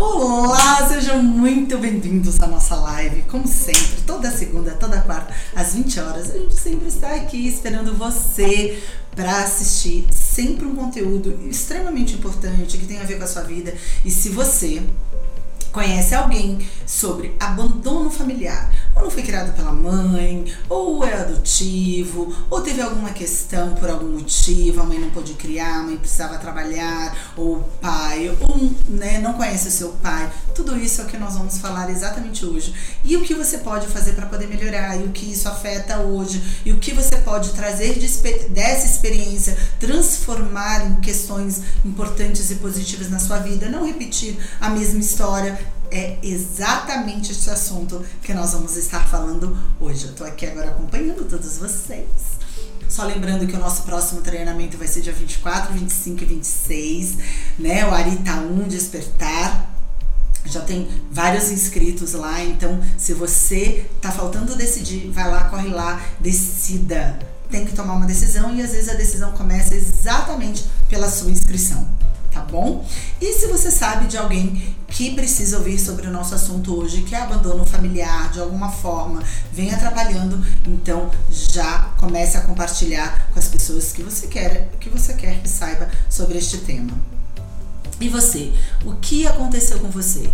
Olá, sejam muito bem-vindos à nossa live. Como sempre, toda segunda, toda quarta, às 20 horas, a gente sempre está aqui esperando você para assistir sempre um conteúdo extremamente importante que tem a ver com a sua vida. E se você conhece alguém sobre abandono familiar, ou não foi criado pela mãe, ou é adotivo, ou teve alguma questão por algum motivo, a mãe não pôde criar, a mãe precisava trabalhar, ou o pai, ou né, não conhece o seu pai. Tudo isso é o que nós vamos falar exatamente hoje. E o que você pode fazer para poder melhorar, e o que isso afeta hoje, e o que você pode trazer de, dessa experiência, transformar em questões importantes e positivas na sua vida, não repetir a mesma história é exatamente esse assunto que nós vamos estar falando hoje. Eu tô aqui agora acompanhando todos vocês. Só lembrando que o nosso próximo treinamento vai ser dia 24, 25 e 26, né? O Arita 1 Despertar. Já tem vários inscritos lá, então se você tá faltando decidir, vai lá, corre lá, decida. Tem que tomar uma decisão e às vezes a decisão começa exatamente pela sua inscrição tá bom? E se você sabe de alguém que precisa ouvir sobre o nosso assunto hoje, que é abandono familiar de alguma forma, vem atrapalhando, então já comece a compartilhar com as pessoas que você quer, que você quer que saiba sobre este tema. E você, o que aconteceu com você?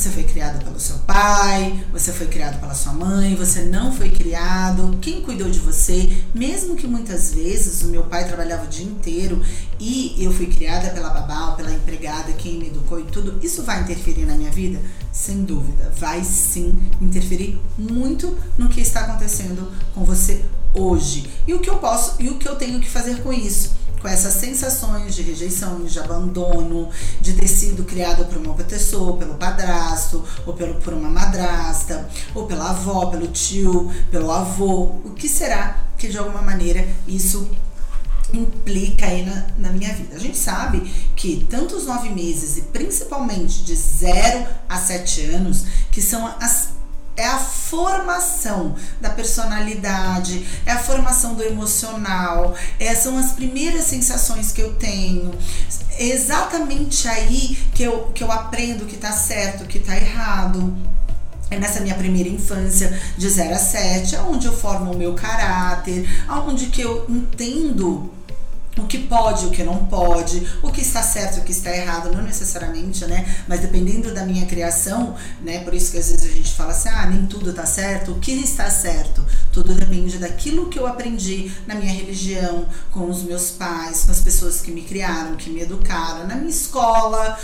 Você foi criado pelo seu pai, você foi criado pela sua mãe, você não foi criado, quem cuidou de você? Mesmo que muitas vezes o meu pai trabalhava o dia inteiro e eu fui criada pela babá pela empregada, quem me educou e tudo, isso vai interferir na minha vida? Sem dúvida, vai sim interferir muito no que está acontecendo com você hoje. E o que eu posso e o que eu tenho que fazer com isso? Com essas sensações de rejeição, de abandono, de ter sido criado por uma pessoa, pelo padrasto, ou pelo, por uma madrasta, ou pela avó, pelo tio, pelo avô. O que será que de alguma maneira isso implica aí na, na, minha vida. A gente sabe que tanto os nove meses e principalmente de 0 a 7 anos, que são as é a formação da personalidade, é a formação do emocional, é, são as primeiras sensações que eu tenho. É exatamente aí que eu, que eu aprendo que tá certo, que tá errado. É nessa minha primeira infância, de 0 a 7, onde eu formo o meu caráter, onde que eu entendo o que pode, o que não pode, o que está certo, o que está errado, não necessariamente, né? Mas dependendo da minha criação, né? Por isso que às vezes a gente fala assim, ah, nem tudo está certo. O que está certo? Tudo depende daquilo que eu aprendi na minha religião, com os meus pais, com as pessoas que me criaram, que me educaram, na minha escola.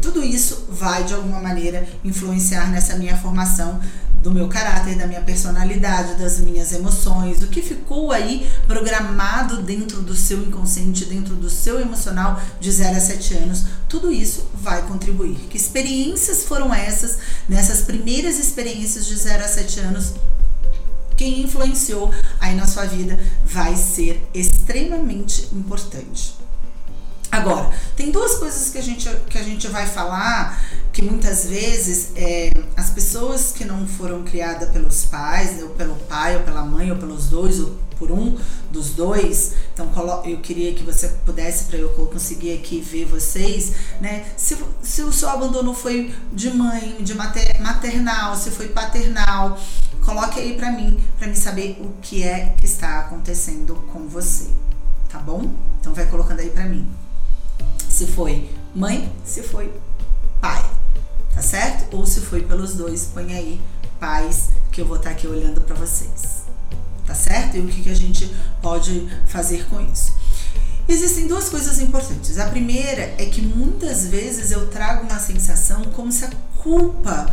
Tudo isso vai de alguma maneira influenciar nessa minha formação do meu caráter, da minha personalidade, das minhas emoções, o que ficou aí programado dentro do seu inconsciente, dentro do seu emocional de 0 a 7 anos, tudo isso vai contribuir. Que experiências foram essas, nessas primeiras experiências de 0 a 7 anos? Quem influenciou aí na sua vida vai ser extremamente importante. Agora, tem duas coisas que a gente, que a gente vai falar que muitas vezes é, as pessoas que não foram criadas pelos pais, ou pelo pai, ou pela mãe, ou pelos dois, ou por um dos dois, então eu queria que você pudesse, para eu conseguir aqui ver vocês, né? Se, se o seu abandono foi de mãe, de mater, maternal, se foi paternal, coloque aí para mim, para me saber o que é que está acontecendo com você, tá bom? Então vai colocando aí para mim se foi mãe, se foi? Ou se foi pelos dois, põe aí pais que eu vou estar tá aqui olhando para vocês, tá certo? E o que, que a gente pode fazer com isso? Existem duas coisas importantes. A primeira é que muitas vezes eu trago uma sensação como se a culpa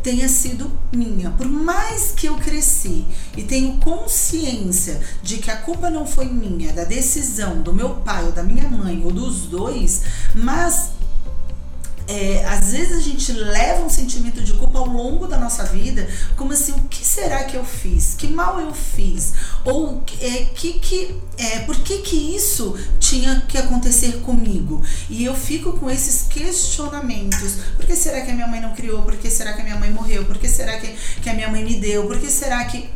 tenha sido minha. Por mais que eu cresci e tenho consciência de que a culpa não foi minha, da decisão do meu pai ou da minha mãe ou dos dois, mas é, às vezes a gente leva um sentimento de culpa ao longo da nossa vida, como assim, o que será que eu fiz? Que mal eu fiz? Ou é, que, que, é, por que, que isso tinha que acontecer comigo? E eu fico com esses questionamentos. Por que será que a minha mãe não criou? Por que será que a minha mãe morreu? Por que será que, que a minha mãe me deu? Por que será que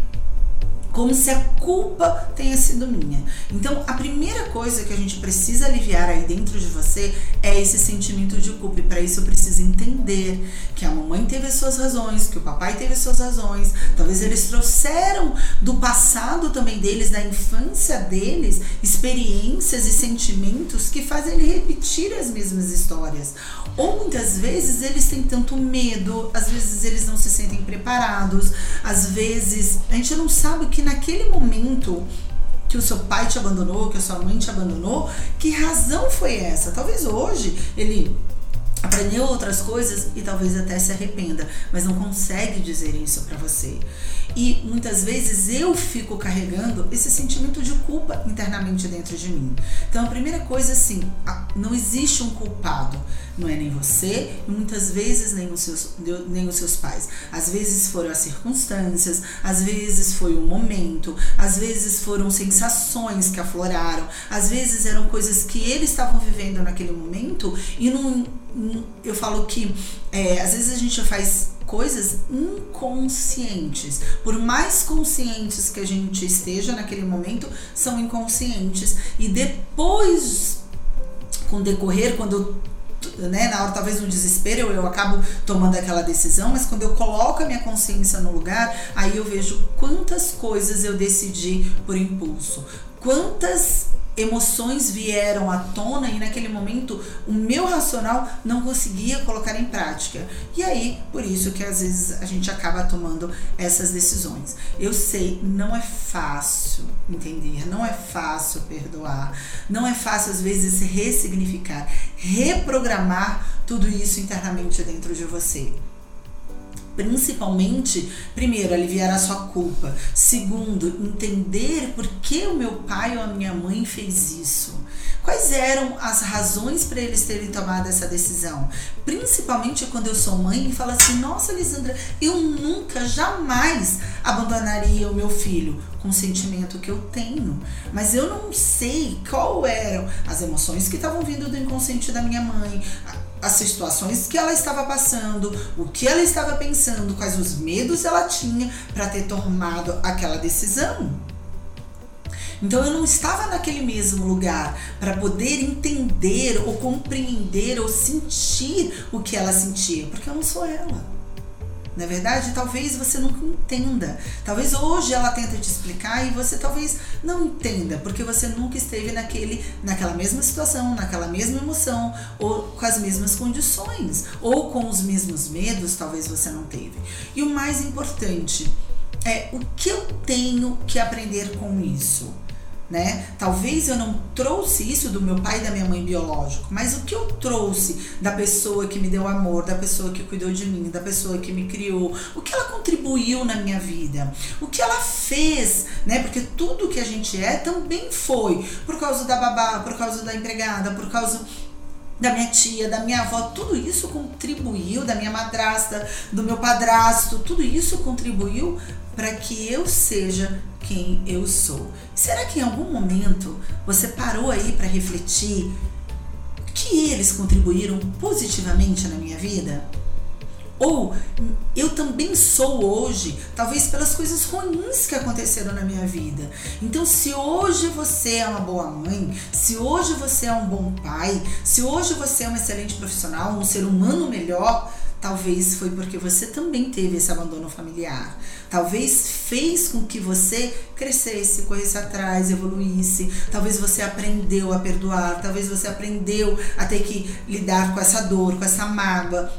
como se a culpa tenha sido minha. Então, a primeira coisa que a gente precisa aliviar aí dentro de você é esse sentimento de culpa. E para isso eu preciso entender que a mamãe teve as suas razões, que o papai teve as suas razões. Talvez eles trouxeram do passado também deles, da infância deles, experiências e sentimentos que fazem ele repetir as mesmas histórias. Ou muitas vezes eles têm tanto medo, às vezes eles não se sentem preparados, às vezes a gente não sabe que naquele momento que o seu pai te abandonou, que a sua mãe te abandonou, que razão foi essa? Talvez hoje ele aprendeu outras coisas e talvez até se arrependa, mas não consegue dizer isso para você. E muitas vezes eu fico carregando esse sentimento de culpa internamente dentro de mim. Então a primeira coisa assim, não existe um culpado. Não é nem você e muitas vezes nem os, seus, nem os seus pais. Às vezes foram as circunstâncias, às vezes foi o momento, às vezes foram sensações que afloraram, às vezes eram coisas que eles estavam vivendo naquele momento e não, eu falo que é, às vezes a gente faz coisas inconscientes. Por mais conscientes que a gente esteja naquele momento, são inconscientes. E depois, com decorrer, quando né, na hora talvez no desespero eu, eu acabo tomando aquela decisão, mas quando eu coloco a minha consciência no lugar, aí eu vejo quantas coisas eu decidi por impulso, quantas emoções vieram à tona e naquele momento o meu racional não conseguia colocar em prática. E aí, por isso que às vezes a gente acaba tomando essas decisões. Eu sei, não é fácil entender, não é fácil perdoar, não é fácil às vezes ressignificar, reprogramar tudo isso internamente dentro de você principalmente, primeiro, aliviar a sua culpa. Segundo, entender por que o meu pai ou a minha mãe fez isso. Quais eram as razões para eles terem tomado essa decisão? Principalmente quando eu sou mãe e falo assim: nossa, Lisandra, eu nunca, jamais abandonaria o meu filho com o sentimento que eu tenho. Mas eu não sei qual eram as emoções que estavam vindo do inconsciente da minha mãe, as situações que ela estava passando, o que ela estava pensando, quais os medos ela tinha para ter tomado aquela decisão. Então eu não estava naquele mesmo lugar para poder entender ou compreender ou sentir o que ela sentia, porque eu não sou ela. Na é verdade, talvez você nunca entenda. Talvez hoje ela tenta te explicar e você talvez não entenda, porque você nunca esteve naquele, naquela mesma situação, naquela mesma emoção, ou com as mesmas condições, ou com os mesmos medos, talvez você não teve. E o mais importante é o que eu tenho que aprender com isso né? Talvez eu não trouxe isso do meu pai e da minha mãe biológico, mas o que eu trouxe da pessoa que me deu amor, da pessoa que cuidou de mim, da pessoa que me criou, o que ela contribuiu na minha vida, o que ela fez, né? Porque tudo que a gente é também foi por causa da babá, por causa da empregada, por causa da minha tia, da minha avó, tudo isso contribuiu, da minha madrasta, do meu padrasto, tudo isso contribuiu para que eu seja quem eu sou. Será que em algum momento você parou aí para refletir que eles contribuíram positivamente na minha vida? Ou eu também sou hoje, talvez pelas coisas ruins que aconteceram na minha vida. Então, se hoje você é uma boa mãe, se hoje você é um bom pai, se hoje você é um excelente profissional, um ser humano melhor, talvez foi porque você também teve esse abandono familiar. Talvez fez com que você crescesse, corresse atrás, evoluísse. Talvez você aprendeu a perdoar, talvez você aprendeu a ter que lidar com essa dor, com essa mágoa.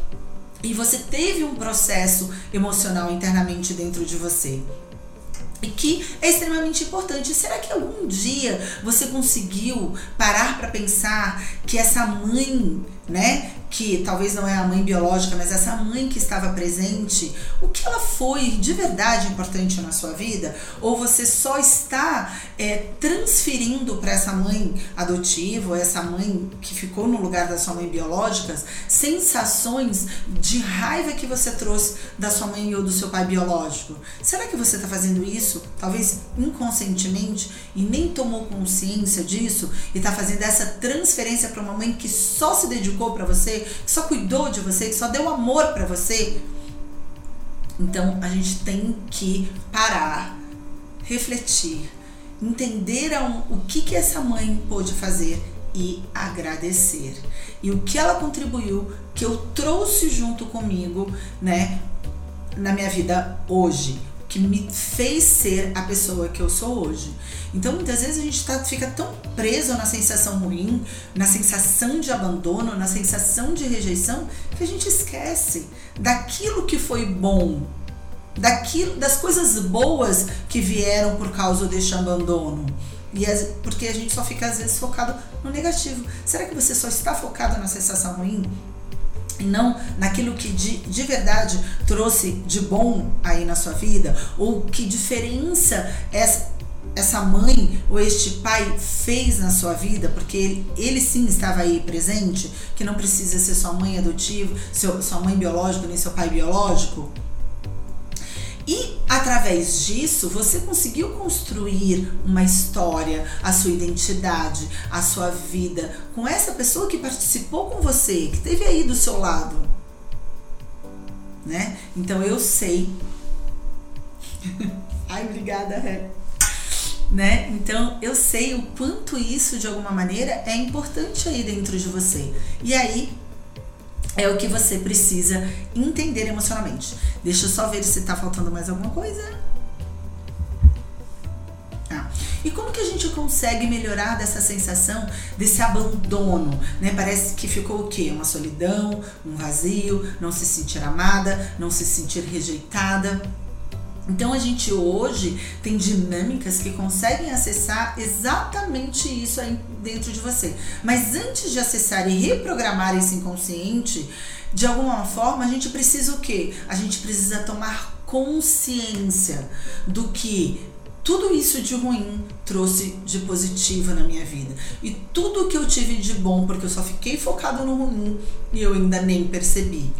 E você teve um processo emocional internamente dentro de você e que é extremamente importante. Será que algum dia você conseguiu parar para pensar que essa mãe, né, que talvez não é a mãe biológica, mas essa mãe que estava presente, o que ela foi de verdade importante na sua vida? Ou você só está é, transferindo para essa mãe adotiva, ou essa mãe que ficou no lugar da sua mãe biológica, sensações de raiva que você trouxe da sua mãe ou do seu pai biológico? Será que você está fazendo isso, talvez inconscientemente, e nem tomou consciência disso, e está fazendo essa transferência para uma mãe que só se dedicou para você? Que só cuidou de você, que só deu amor para você. Então a gente tem que parar refletir, entender o que, que essa mãe pôde fazer e agradecer. E o que ela contribuiu, que eu trouxe junto comigo, né, na minha vida hoje, que me fez ser a pessoa que eu sou hoje. Então, muitas vezes a gente tá, fica tão preso na sensação ruim, na sensação de abandono, na sensação de rejeição, que a gente esquece daquilo que foi bom, daquilo, das coisas boas que vieram por causa deste abandono. E as, porque a gente só fica às vezes focado no negativo. Será que você só está focado na sensação ruim? Não naquilo que de, de verdade trouxe de bom aí na sua vida? Ou que diferença essa, essa mãe ou este pai fez na sua vida? Porque ele, ele sim estava aí presente, que não precisa ser sua mãe adotiva, seu, sua mãe biológica, nem seu pai biológico? E através disso você conseguiu construir uma história, a sua identidade, a sua vida com essa pessoa que participou com você, que esteve aí do seu lado. Né? Então eu sei. Ai, obrigada, Ré. Né? Então eu sei o quanto isso de alguma maneira é importante aí dentro de você. E aí é o que você precisa entender emocionalmente. Deixa eu só ver se tá faltando mais alguma coisa. Ah. E como que a gente consegue melhorar dessa sensação, desse abandono, né? Parece que ficou o quê? Uma solidão, um vazio, não se sentir amada, não se sentir rejeitada. Então a gente hoje tem dinâmicas que conseguem acessar exatamente isso aí dentro de você. Mas antes de acessar e reprogramar esse inconsciente, de alguma forma a gente precisa o quê? A gente precisa tomar consciência do que tudo isso de ruim trouxe de positivo na minha vida. E tudo que eu tive de bom, porque eu só fiquei focado no ruim e eu ainda nem percebi.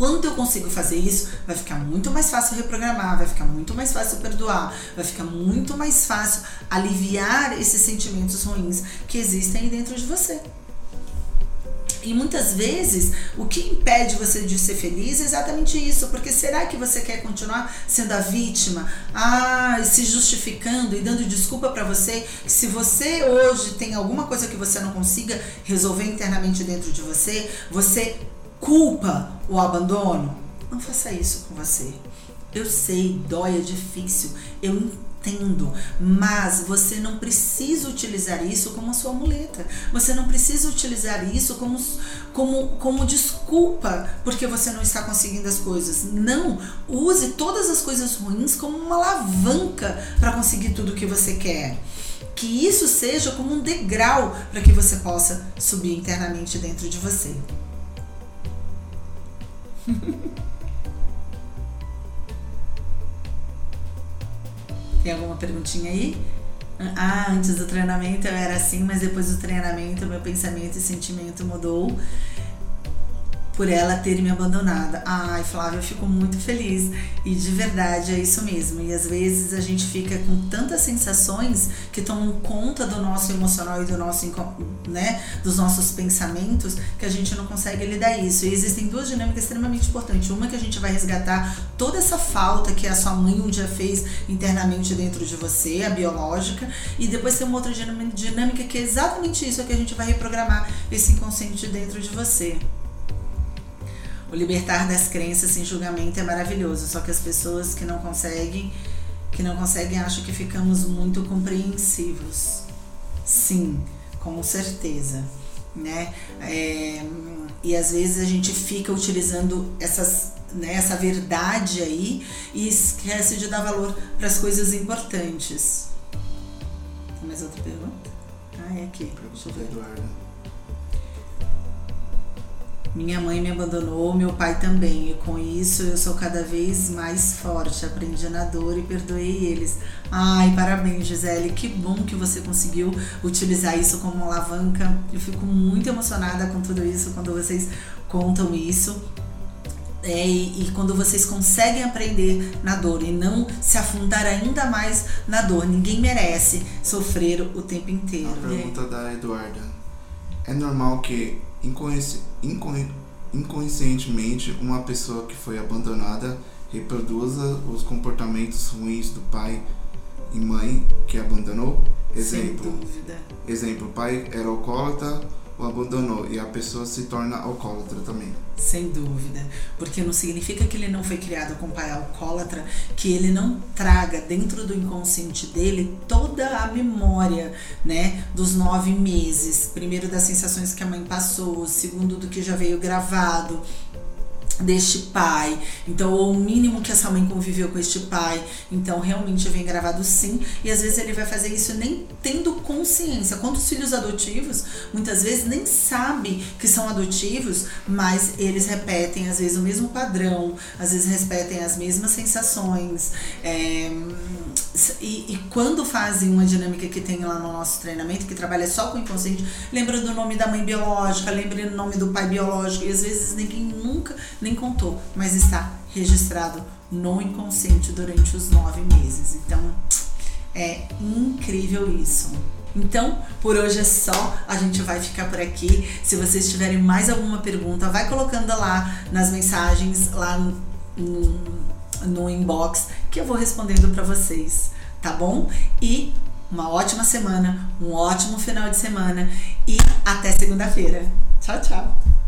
Quando eu consigo fazer isso, vai ficar muito mais fácil reprogramar, vai ficar muito mais fácil perdoar, vai ficar muito mais fácil aliviar esses sentimentos ruins que existem aí dentro de você. E muitas vezes o que impede você de ser feliz é exatamente isso, porque será que você quer continuar sendo a vítima, ah, se justificando e dando desculpa para você? Se você hoje tem alguma coisa que você não consiga resolver internamente dentro de você, você culpa o abandono, não faça isso com você. Eu sei, dói, é difícil, eu entendo, mas você não precisa utilizar isso como sua muleta. Você não precisa utilizar isso como, como, como desculpa porque você não está conseguindo as coisas. Não, use todas as coisas ruins como uma alavanca para conseguir tudo o que você quer. Que isso seja como um degrau para que você possa subir internamente dentro de você. Tem alguma perguntinha aí? Ah, antes do treinamento eu era assim, mas depois do treinamento meu pensamento e sentimento mudou por ela ter me abandonado. Ai, Flávia, eu fico muito feliz. E de verdade é isso mesmo. E às vezes a gente fica com tantas sensações que tomam conta do nosso emocional e do nosso, né, dos nossos pensamentos que a gente não consegue lidar isso. E existem duas dinâmicas extremamente importantes. Uma que a gente vai resgatar toda essa falta que a sua mãe um dia fez internamente dentro de você, a biológica, e depois tem uma outra dinâmica que é exatamente isso, que a gente vai reprogramar esse inconsciente dentro de você. O libertar das crenças sem julgamento é maravilhoso, só que as pessoas que não conseguem, que não conseguem acham que ficamos muito compreensivos. Sim, com certeza, né? É, e às vezes a gente fica utilizando essas, né, essa verdade aí e esquece de dar valor para as coisas importantes. Tem mais outra pergunta? Ah, é aqui. Pergunta da Eduarda. Minha mãe me abandonou, meu pai também, e com isso eu sou cada vez mais forte. Aprendi na dor e perdoei eles. Ai, parabéns, Gisele, que bom que você conseguiu utilizar isso como alavanca. Eu fico muito emocionada com tudo isso quando vocês contam isso. É, e, e, quando vocês conseguem aprender na dor e não se afundar ainda mais na dor, ninguém merece sofrer o tempo inteiro. A pergunta da Eduarda: é normal que inconscientemente uma pessoa que foi abandonada reproduza os comportamentos ruins do pai e mãe que abandonou. Exemplo, exemplo, pai era alcoólatra, o abandonou e a pessoa se torna alcoólatra também. Sem dúvida. Porque não significa que ele não foi criado com pai alcoólatra, que ele não traga dentro do inconsciente dele toda a memória, né? Dos nove meses. Primeiro, das sensações que a mãe passou, segundo, do que já veio gravado deste pai. Então, ou o mínimo que essa mãe conviveu com este pai. Então, realmente vem gravado sim. E às vezes ele vai fazer isso nem tendo consciência. Quantos filhos adotivos, muitas vezes nem sabe que são adotivos, mas eles repetem às vezes o mesmo padrão, às vezes repetem as mesmas sensações. É, e, e, quando fazem uma dinâmica que tem lá no nosso treinamento, que trabalha só com o inconsciente, lembra do nome da mãe biológica, lembra do nome do pai biológico, e às vezes ninguém nunca nem contou, mas está registrado no inconsciente durante os nove meses. Então é incrível isso. Então, por hoje é só. A gente vai ficar por aqui. Se vocês tiverem mais alguma pergunta, vai colocando lá nas mensagens, lá no, no no inbox que eu vou respondendo para vocês, tá bom? E uma ótima semana, um ótimo final de semana e até segunda-feira. Tchau, tchau.